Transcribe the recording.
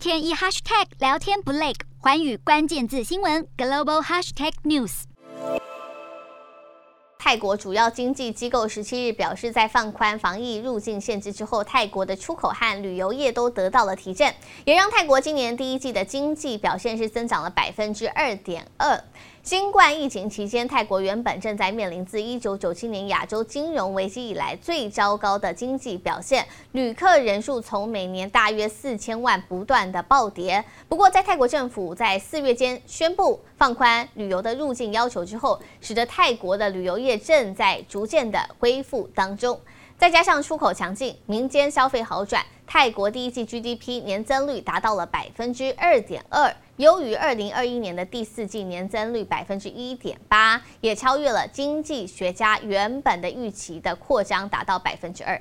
天一 hashtag 聊天不累，环宇关键字新闻 global hashtag news。泰国主要经济机构十七日表示，在放宽防疫入境限制之后，泰国的出口和旅游业都得到了提振，也让泰国今年第一季的经济表现是增长了百分之二点二。新冠疫情期间，泰国原本正在面临自一九九七年亚洲金融危机以来最糟糕的经济表现，旅客人数从每年大约四千万不断的暴跌。不过，在泰国政府在四月间宣布放宽旅游的入境要求之后，使得泰国的旅游业正在逐渐的恢复当中。再加上出口强劲，民间消费好转，泰国第一季 GDP 年增率达到了百分之二点二。优于二零二一年的第四季年增率百分之一点八，也超越了经济学家原本的预期的扩张达到百分之二。